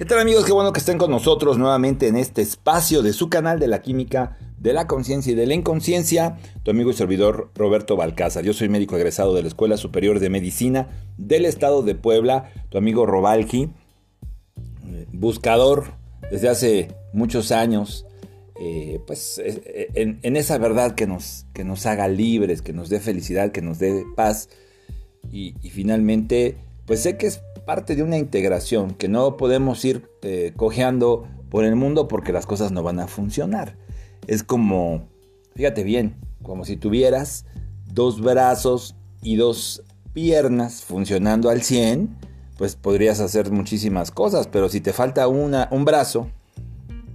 ¿Qué tal amigos? Qué bueno que estén con nosotros nuevamente en este espacio de su canal de la química, de la conciencia y de la inconsciencia. Tu amigo y servidor Roberto Balcázar. Yo soy médico egresado de la Escuela Superior de Medicina del Estado de Puebla. Tu amigo Robalki, buscador desde hace muchos años. Eh, pues eh, en, esa verdad que nos, que nos haga libres, que nos dé felicidad, que nos dé paz. Y, y finalmente, pues sé que es parte de una integración, que no podemos ir eh, cojeando por el mundo porque las cosas no van a funcionar. Es como, fíjate bien, como si tuvieras dos brazos y dos piernas funcionando al 100, pues podrías hacer muchísimas cosas, pero si te falta una, un brazo,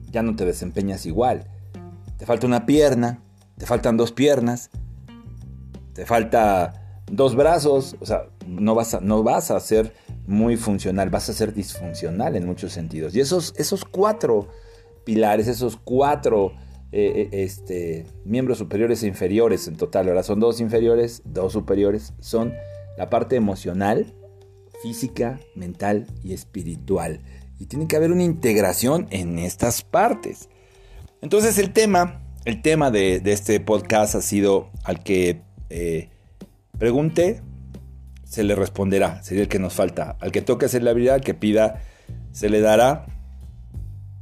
ya no te desempeñas igual. Te falta una pierna, te faltan dos piernas, te falta dos brazos, o sea, no vas a, no vas a hacer muy funcional, vas a ser disfuncional en muchos sentidos. Y esos, esos cuatro pilares, esos cuatro eh, eh, este, miembros superiores e inferiores en total, ahora son dos inferiores, dos superiores, son la parte emocional, física, mental y espiritual. Y tiene que haber una integración en estas partes. Entonces el tema, el tema de, este podcast ha sido al que eh, pregunté se le responderá, sería el que nos falta. Al que toque hacer la habilidad, al que pida, se le dará.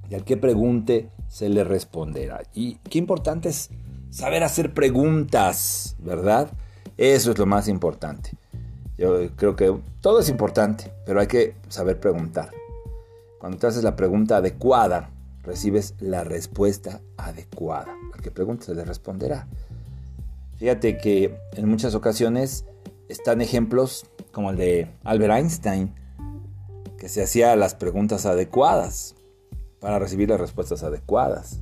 Y al que pregunte, se le responderá. Y qué importante es saber hacer preguntas, ¿verdad? Eso es lo más importante. Yo creo que todo es importante, pero hay que saber preguntar. Cuando te haces la pregunta adecuada, recibes la respuesta adecuada. Al que pregunte se le responderá. Fíjate que en muchas ocasiones están ejemplos como el de Albert Einstein, que se hacía las preguntas adecuadas para recibir las respuestas adecuadas.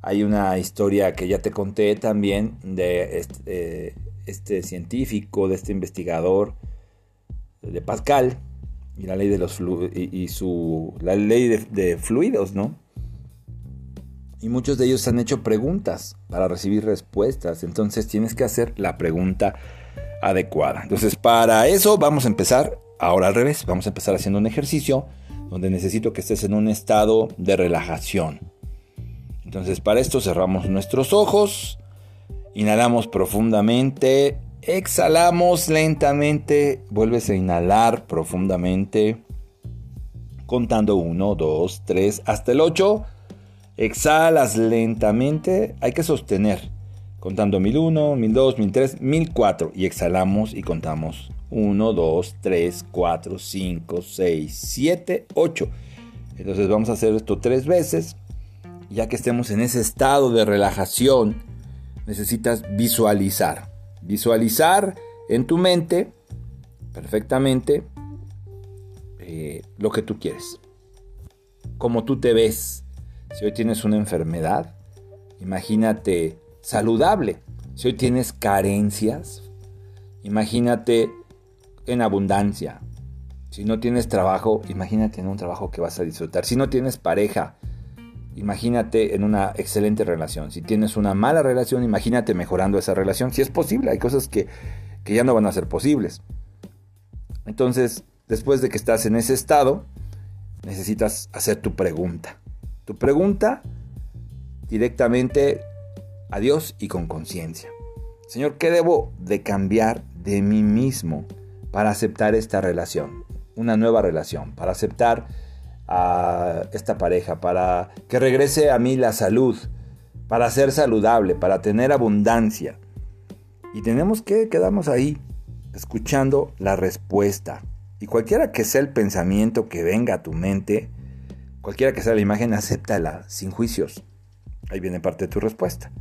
Hay una historia que ya te conté también de este, eh, este científico, de este investigador de Pascal y la ley de los y, su la ley de fluidos, ¿no? Y muchos de ellos han hecho preguntas para recibir respuestas. Entonces tienes que hacer la pregunta adecuada. Entonces, para eso vamos a empezar ahora al revés. Vamos a empezar haciendo un ejercicio donde necesito que estés en un estado de relajación. Entonces, para esto cerramos nuestros ojos, inhalamos profundamente, exhalamos lentamente, vuelves a inhalar profundamente, contando 1, 2, 3, hasta el 8. Exhalas lentamente, hay que sostener contando 1001, 1002, 1003, 1004 y exhalamos y contamos 1, 2, 3, 4, 5, 6, 7, 8. Entonces vamos a hacer esto tres veces. Ya que estemos en ese estado de relajación, necesitas visualizar. Visualizar en tu mente perfectamente eh, lo que tú quieres. Como tú te ves. Si hoy tienes una enfermedad, imagínate saludable. Si hoy tienes carencias, imagínate en abundancia. Si no tienes trabajo, imagínate en un trabajo que vas a disfrutar. Si no tienes pareja, imagínate en una excelente relación. Si tienes una mala relación, imagínate mejorando esa relación. Si es posible, hay cosas que, que ya no van a ser posibles. Entonces, después de que estás en ese estado, necesitas hacer tu pregunta. Tu pregunta directamente a Dios y con conciencia. Señor, ¿qué debo de cambiar de mí mismo para aceptar esta relación? Una nueva relación, para aceptar a esta pareja, para que regrese a mí la salud, para ser saludable, para tener abundancia. Y tenemos que quedarnos ahí, escuchando la respuesta. Y cualquiera que sea el pensamiento que venga a tu mente, cualquiera que sea la imagen, acéptala sin juicios. Ahí viene parte de tu respuesta.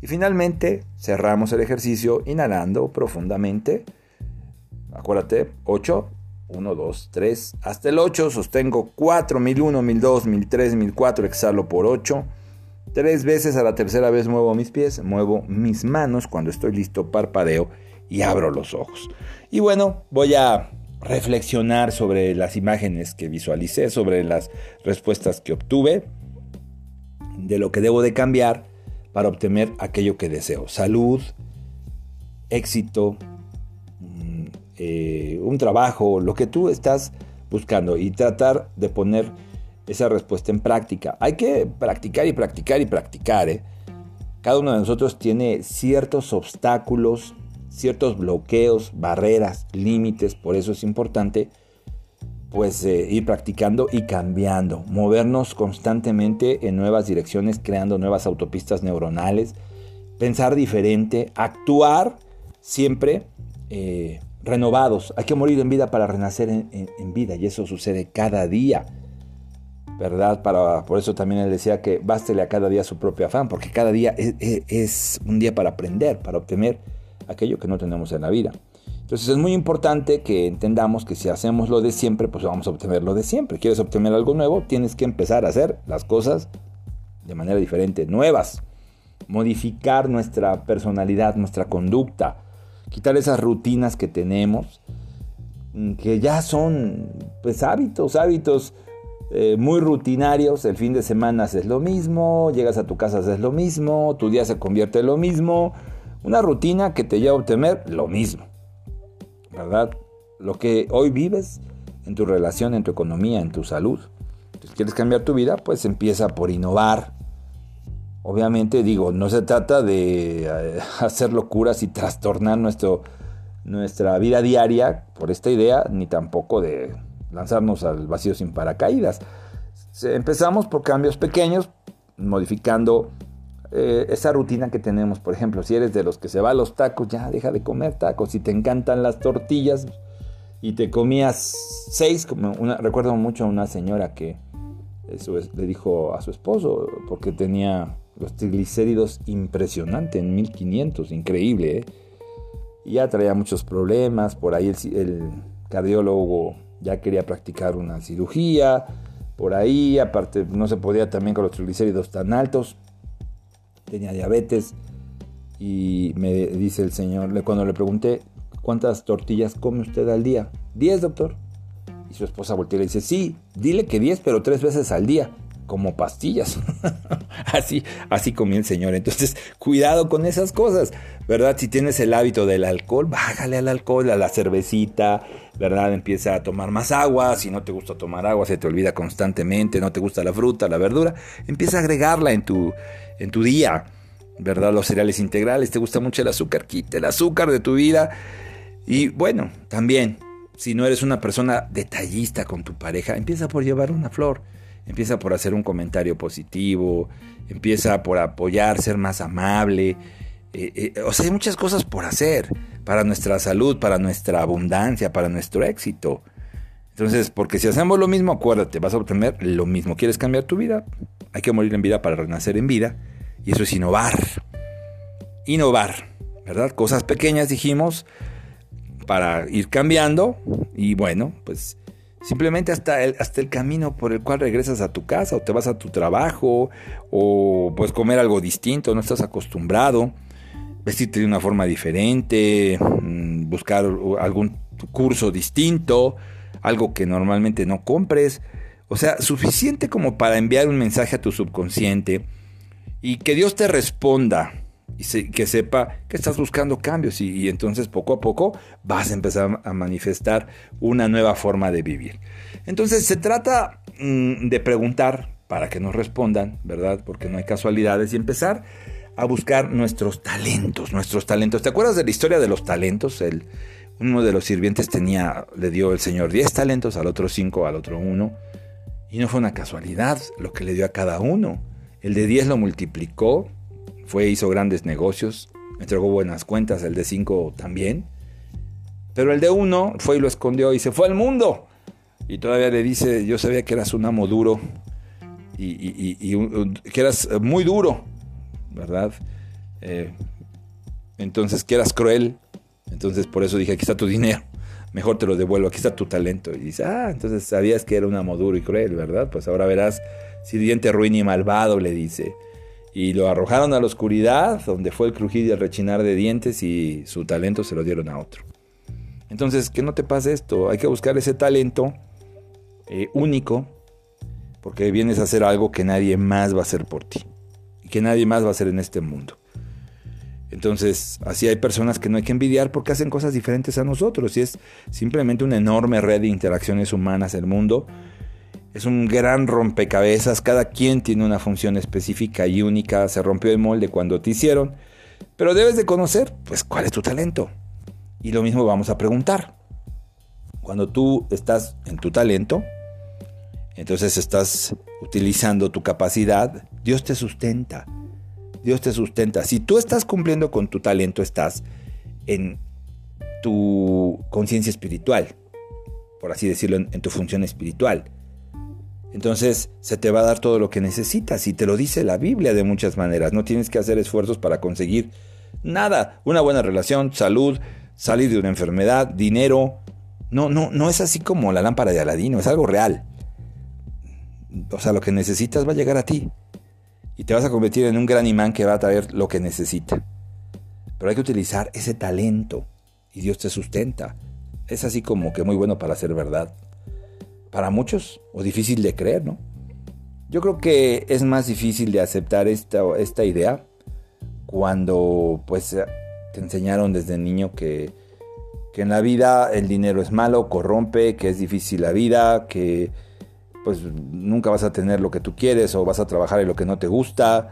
Y finalmente cerramos el ejercicio inhalando profundamente. Acuérdate, 8, 1, 2, 3, hasta el 8, sostengo 4, 1001, 1002, 1003, 1004, exhalo por 8. Tres veces a la tercera vez muevo mis pies, muevo mis manos, cuando estoy listo parpadeo y abro los ojos. Y bueno, voy a reflexionar sobre las imágenes que visualicé, sobre las respuestas que obtuve, de lo que debo de cambiar para obtener aquello que deseo. Salud, éxito, mm, eh, un trabajo, lo que tú estás buscando y tratar de poner esa respuesta en práctica. Hay que practicar y practicar y practicar. ¿eh? Cada uno de nosotros tiene ciertos obstáculos, ciertos bloqueos, barreras, límites, por eso es importante pues eh, ir practicando y cambiando, movernos constantemente en nuevas direcciones, creando nuevas autopistas neuronales, pensar diferente, actuar siempre eh, renovados. Hay que morir en vida para renacer en, vida y eso sucede cada día. ¿Verdad? Para, por eso también él decía que bástele a cada día su propio afán, porque cada día es un día para aprender, para obtener aquello que no tenemos en la vida. Entonces es muy importante que entendamos que si hacemos lo de siempre, pues vamos a obtener lo de siempre. ¿Quieres obtener algo nuevo? Tienes que empezar a hacer las cosas de manera diferente, nuevas. Modificar nuestra personalidad, nuestra conducta. Quitar esas rutinas que tenemos, mm, que ya son pues hábitos, hábitos eh, muy rutinarios. El fin de semana haces lo mismo, llegas a tu casa haces lo mismo, tu día se convierte en lo mismo. Una rutina que te lleva a obtener lo mismo. ¿Verdad? Lo que hoy vives en tu relación, en tu economía, en tu salud. Si quieres cambiar tu vida, pues empieza por innovar. Obviamente, digo, no se trata de eh, hacer locuras y trastornar nuestro, nuestra vida diaria por esta idea, ni tampoco de lanzarnos al vacío sin paracaídas. Empezamos por cambios pequeños, modificando eh, esa rutina que tenemos, por ejemplo, si eres de los que se va a los tacos, ya deja de comer tacos. Si te encantan las tortillas y te comías seis, como una, recuerdo mucho a una señora que le dijo a su esposo, porque tenía los triglicéridos impresionantes en 1500, increíble. ¿eh? Y ya traía muchos problemas, por ahí el, el cardiólogo ya quería practicar una cirugía, por ahí, aparte no se podía también con los triglicéridos tan altos, tenía diabetes y me dice el señor, cuando le pregunté, ¿cuántas tortillas come usted al día? 10, doctor. Y su esposa voltea y le dice, sí, dile que 10, pero tres veces al día, como pastillas. así, así comía el señor. Entonces, cuidado con esas cosas, ¿verdad? Si tienes el hábito del alcohol, bájale al alcohol, a la cervecita, ¿verdad? Empieza a tomar más agua. Si no te gusta tomar agua, se te olvida constantemente, no te gusta la fruta, la verdura, empieza a agregarla en tu, en tu día, ¿verdad? Los cereales integrales, te gusta mucho el azúcar, quita el azúcar de tu vida. Y bueno, también, si no eres una persona detallista con tu pareja, empieza por llevar una flor, empieza por hacer un comentario positivo, empieza por apoyar, ser más amable. Eh, eh, o sea, hay muchas cosas por hacer para nuestra salud, para nuestra abundancia, para nuestro éxito. Entonces, porque si hacemos lo mismo, acuérdate, vas a obtener lo mismo. ¿Quieres cambiar tu vida? Hay que morir en vida para renacer en vida. Y eso es innovar. Innovar, ¿verdad? Cosas pequeñas dijimos para ir cambiando. Y bueno, pues simplemente hasta el, hasta el camino por el cual regresas a tu casa o te vas a tu trabajo o puedes comer algo distinto, no estás acostumbrado, vestirte de una forma diferente, mm, buscar algún curso distinto algo que normalmente no compres. O sea, suficiente como para enviar un mensaje a tu subconsciente y que Dios te responda y que sepa que estás buscando cambios y, entonces poco a poco vas a empezar a manifestar una nueva forma de vivir. Entonces se trata mm, de preguntar para que nos respondan, ¿verdad? Porque no hay casualidades y empezar a buscar nuestros talentos, nuestros talentos. ¿Te acuerdas de la historia de los talentos? El, uno de los sirvientes tenía, le dio el Señor 10 talentos, al otro 5, al otro 1. Y no fue una casualidad lo que le dio a cada uno. El de 10 lo multiplicó, fue, hizo grandes negocios, entregó buenas cuentas, el de 5 también. Pero el de 1 fue y lo escondió y se fue al mundo. Y todavía le dice, yo sabía que eras un amo duro y, que eras muy duro, ¿verdad? Eh, entonces que eras cruel, entonces por eso dije, aquí está tu dinero, mejor te lo devuelvo, aquí está tu talento. Y dice, ah, entonces sabías que era un amo duro y cruel, ¿verdad? Pues ahora verás, sirviente ruin y malvado, le dice. Y lo arrojaron a la oscuridad, donde fue el crujir y el rechinar de dientes y su talento se lo dieron a otro. Entonces, que no te pase esto, hay que buscar ese talento eh, único, porque vienes a hacer algo que nadie más va a hacer por ti, y que nadie más va a hacer en este mundo. Entonces, así hay personas que no hay que envidiar porque hacen cosas diferentes a nosotros y es simplemente una enorme red de interacciones humanas el mundo. Es un gran rompecabezas, cada quien tiene una función específica y única, se rompió el molde cuando te hicieron, pero debes de conocer, pues, cuál es tu talento. Y lo mismo vamos a preguntar. Cuando tú estás en tu talento, entonces estás utilizando tu capacidad, Dios te sustenta. Dios te sustenta. Si tú estás cumpliendo con tu talento, estás en tu conciencia espiritual, por así decirlo, en, tu función espiritual. Entonces se te va a dar todo lo que necesitas y te lo dice la Biblia de muchas maneras. No tienes que hacer esfuerzos para conseguir nada. Una buena relación, salud, salir de una enfermedad, dinero. No, no, no es así como la lámpara de Aladino, es algo real. O sea, lo que necesitas va a llegar a ti y te vas a convertir en un gran imán que va a traer lo que necesita. Pero hay que utilizar ese talento y Dios te sustenta. Es así como que muy bueno para ser verdad. Para muchos, o difícil de creer, ¿no? Yo creo que es más difícil de aceptar esta, esta idea cuando pues te enseñaron desde niño que, que en la vida el dinero es malo, corrompe, que es difícil la vida, que pues nunca vas a tener lo que tú quieres o vas a trabajar en lo que no te gusta,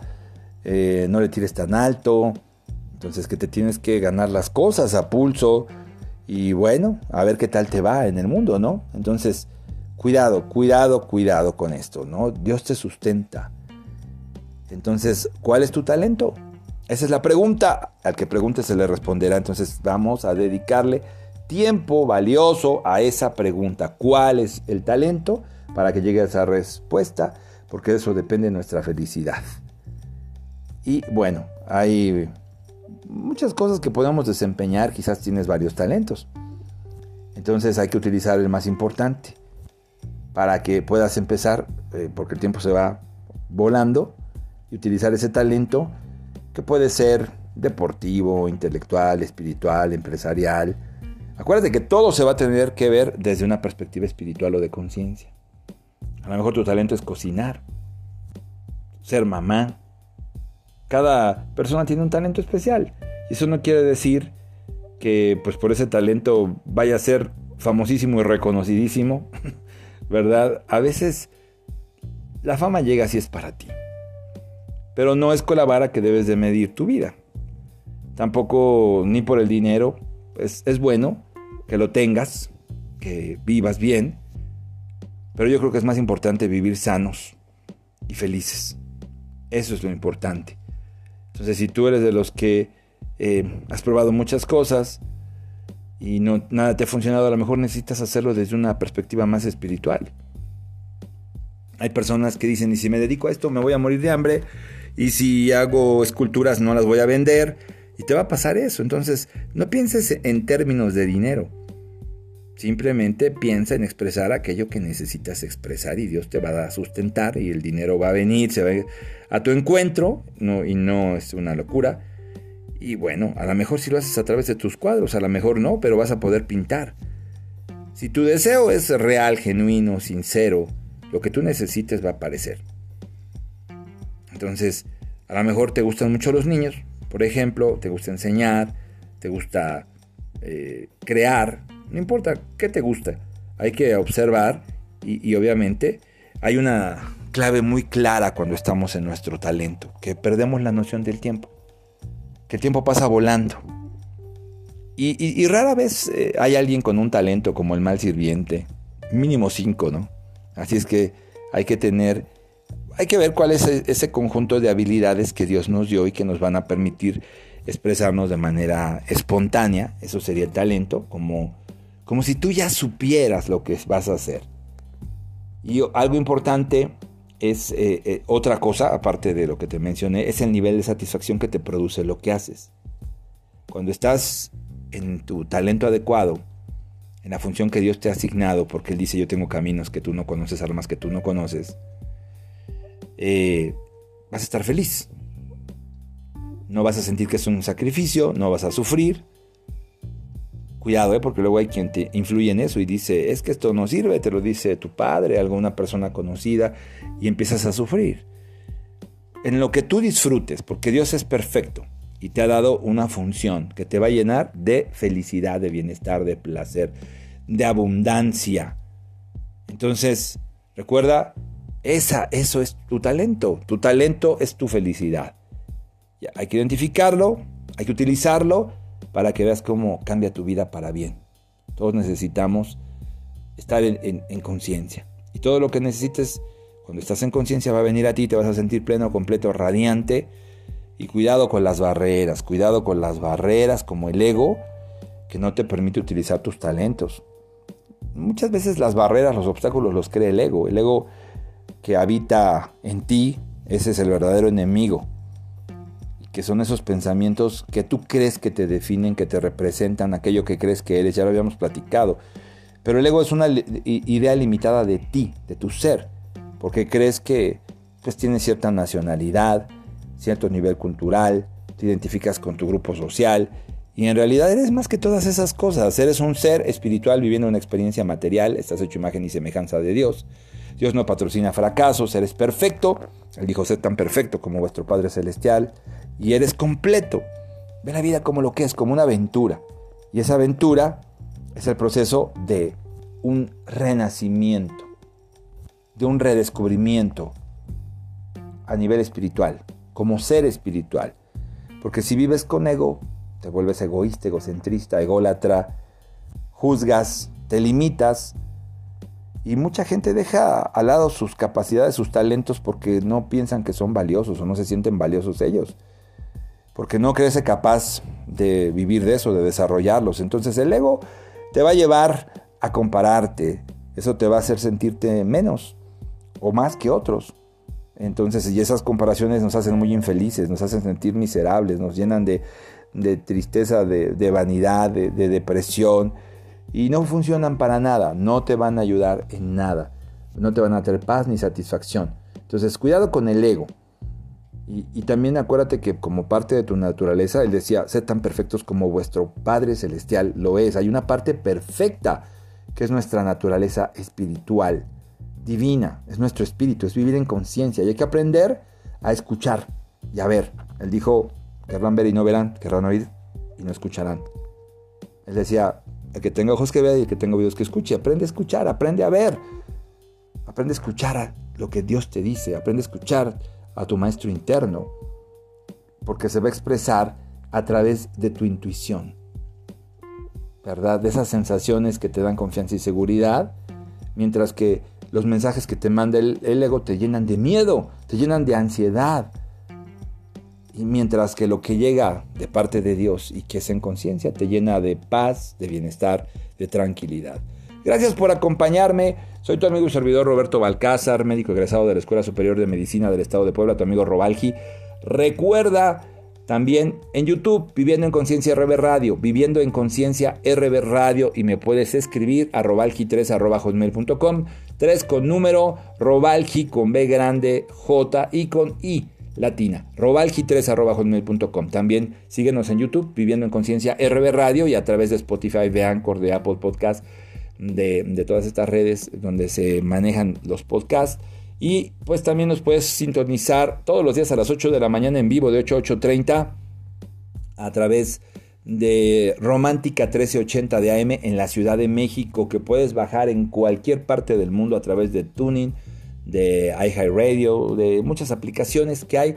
eh, no le tires tan alto, entonces que te tienes que ganar las cosas a pulso y bueno, a ver qué tal te va en el mundo, ¿no? Entonces, cuidado, cuidado, cuidado con esto, ¿no? Dios te sustenta. Entonces, ¿cuál es tu talento? Esa es la pregunta. Al que pregunte se le responderá. Entonces, vamos a dedicarle tiempo valioso a esa pregunta. ¿Cuál es el talento? Para que llegue a esa respuesta, porque eso depende de nuestra felicidad. Y bueno, hay muchas cosas que podemos desempeñar, quizás tienes varios talentos. Entonces hay que utilizar el más importante para que puedas empezar, eh, porque el tiempo se va volando, y utilizar ese talento que puede ser deportivo, intelectual, espiritual, empresarial. Acuérdate que todo se va a tener que ver desde una perspectiva espiritual o de conciencia. A lo mejor tu talento es cocinar, ser mamá. Cada persona tiene un talento especial. Y eso no quiere decir que pues por ese talento vaya a ser famosísimo y reconocidísimo, ¿verdad? A veces la fama llega si es para ti. Pero no es con la vara que debes de medir tu vida. Tampoco ni por el dinero. Es, es bueno que lo tengas, que vivas bien, pero yo creo que es más importante vivir sanos y felices. Eso es lo importante. Entonces, si tú eres de los que eh, has probado muchas cosas y no, nada te ha funcionado, a lo mejor necesitas hacerlo desde una perspectiva más espiritual. Hay personas que dicen, y si me dedico a esto me voy a morir de hambre, y si hago esculturas no las voy a vender, y te va a pasar eso. Entonces, no pienses en términos de dinero. Simplemente piensa en expresar aquello que necesitas expresar y Dios te va a sustentar y el dinero va a venir, se va a tu encuentro no, y no es una locura. Y bueno, a lo mejor si lo haces a través de tus cuadros, a lo mejor no, pero vas a poder pintar. Si tu deseo es real, genuino, sincero, lo que tú necesites va a aparecer. Entonces, a lo mejor te gustan mucho los niños, por ejemplo, te gusta enseñar, te gusta eh, crear, no importa qué te gusta, hay que observar y, obviamente hay una clave muy clara cuando estamos en nuestro talento, que perdemos la noción del tiempo, que el tiempo pasa volando. Y, rara vez eh, hay alguien con un talento como el mal sirviente, mínimo cinco, ¿no? Así es que hay que tener, hay que ver cuál es e, ese conjunto de habilidades que Dios nos dio y que nos van a permitir expresarnos de manera espontánea, eso sería el talento, como como si tú ya supieras lo que vas a hacer. Y algo importante es eh, eh, otra cosa, aparte de lo que te mencioné, es el nivel de satisfacción que te produce lo que haces. Cuando estás en tu talento adecuado, en la función que Dios te ha asignado, porque Él dice yo tengo caminos que tú no conoces, armas que tú no conoces, eh, vas a estar feliz. No vas a sentir que es un sacrificio, no vas a sufrir, Cuidado, ¿eh? porque luego hay quien te influye en eso y dice, es que esto no sirve, te lo dice tu padre, alguna persona conocida, y empiezas a sufrir. En lo que tú disfrutes, porque Dios es perfecto, y te ha dado una función que te va a llenar de felicidad, de bienestar, de placer, de abundancia. Entonces, recuerda, esa, eso es tu talento. Tu talento es tu felicidad. hay que identificarlo, hay que utilizarlo para que veas cómo cambia tu vida para bien. Todos necesitamos estar en, conciencia. Y todo lo que necesites, cuando estás en conciencia, va a venir a ti, te vas a sentir pleno, completo, radiante. Y cuidado con las barreras, cuidado con las barreras como el ego, que no te permite utilizar tus talentos. Muchas veces las barreras, los obstáculos los crea el ego. El ego que habita en ti, ese es el verdadero enemigo que son esos pensamientos que tú crees que te definen, que te representan, aquello que crees que eres, ya lo habíamos platicado. Pero el ego es una idea limitada de ti, de tu ser, porque crees que pues, tienes cierta nacionalidad, cierto nivel cultural, te identificas con tu grupo social, y en realidad eres más que todas esas cosas. Eres un ser espiritual viviendo una experiencia material, estás hecho imagen y semejanza de Dios. Dios no patrocina fracasos, eres perfecto. Él dijo, ser tan perfecto como vuestro Padre Celestial y eres completo. Ve la vida como lo que es, como una aventura. Y esa aventura es el proceso de un renacimiento, de un redescubrimiento a nivel espiritual, como ser espiritual. Porque si vives con ego, te vuelves egoísta, egocentrista, ególatra, juzgas, te limitas. Y mucha gente deja al lado sus capacidades, sus talentos, porque no piensan que son valiosos o no se sienten valiosos ellos porque no crees capaz de vivir de eso, de desarrollarlos. Entonces el ego te va a llevar a compararte, eso te va a hacer sentirte menos o más que otros. Entonces, y esas comparaciones nos hacen muy infelices, nos hacen sentir miserables, nos llenan de, tristeza, de, vanidad, de, de depresión, y no funcionan para nada, no te van a ayudar en nada, no te van a traer paz ni satisfacción. Entonces, cuidado con el ego. Y, también acuérdate que como parte de tu naturaleza, él decía, sed tan perfectos como vuestro Padre Celestial lo es. Hay una parte perfecta que es nuestra naturaleza espiritual, divina, es nuestro espíritu, es vivir en conciencia y hay que aprender a escuchar y a ver. Él dijo, querrán ver y no verán, querrán oír y no escucharán. Él decía, el que tenga ojos que vea y el que tenga oídos que escuche, aprende a escuchar, aprende a ver, aprende a escuchar lo que Dios te dice, aprende a escuchar a tu maestro interno, porque se va a expresar a través de tu intuición, ¿verdad? De esas sensaciones que te dan confianza y seguridad, mientras que los mensajes que te manda el, ego te llenan de miedo, te llenan de ansiedad. Y mientras que lo que llega de parte de Dios y que es en conciencia te llena de paz, de bienestar, de tranquilidad. Gracias por acompañarme. Soy tu amigo y servidor Roberto Balcázar, médico egresado de la Escuela Superior de Medicina del Estado de Puebla, tu amigo Robalgi. Recuerda también en YouTube, Viviendo en Conciencia RB Radio, Viviendo en Conciencia RB Radio, y me puedes escribir a robalgi3 3 con número, robalgi con B grande, J y con I latina, robalgi3 También síguenos en YouTube, Viviendo en Conciencia RB Radio, y a través de Spotify, de Anchor, de Apple Podcast de, todas estas redes donde se manejan los podcasts. Y pues también nos puedes sintonizar todos los días a las 8 de la mañana en vivo de 8 a 8.30 a través de Romántica 1380 de AM en la Ciudad de México que puedes bajar en cualquier parte del mundo a través de Tuning, de iHeartRadio, de muchas aplicaciones que hay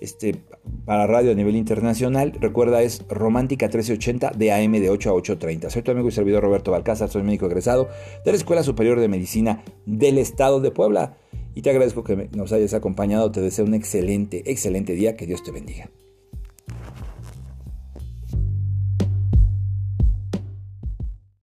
este, para radio a nivel internacional. Recuerda, es Romántica 1380 de AM de 8 a 8.30. Soy tu amigo y servidor Roberto Balcázar, soy médico egresado de la Escuela Superior de Medicina del Estado de Puebla. Y te agradezco que nos hayas acompañado. Te deseo un excelente, excelente día. Que Dios te bendiga.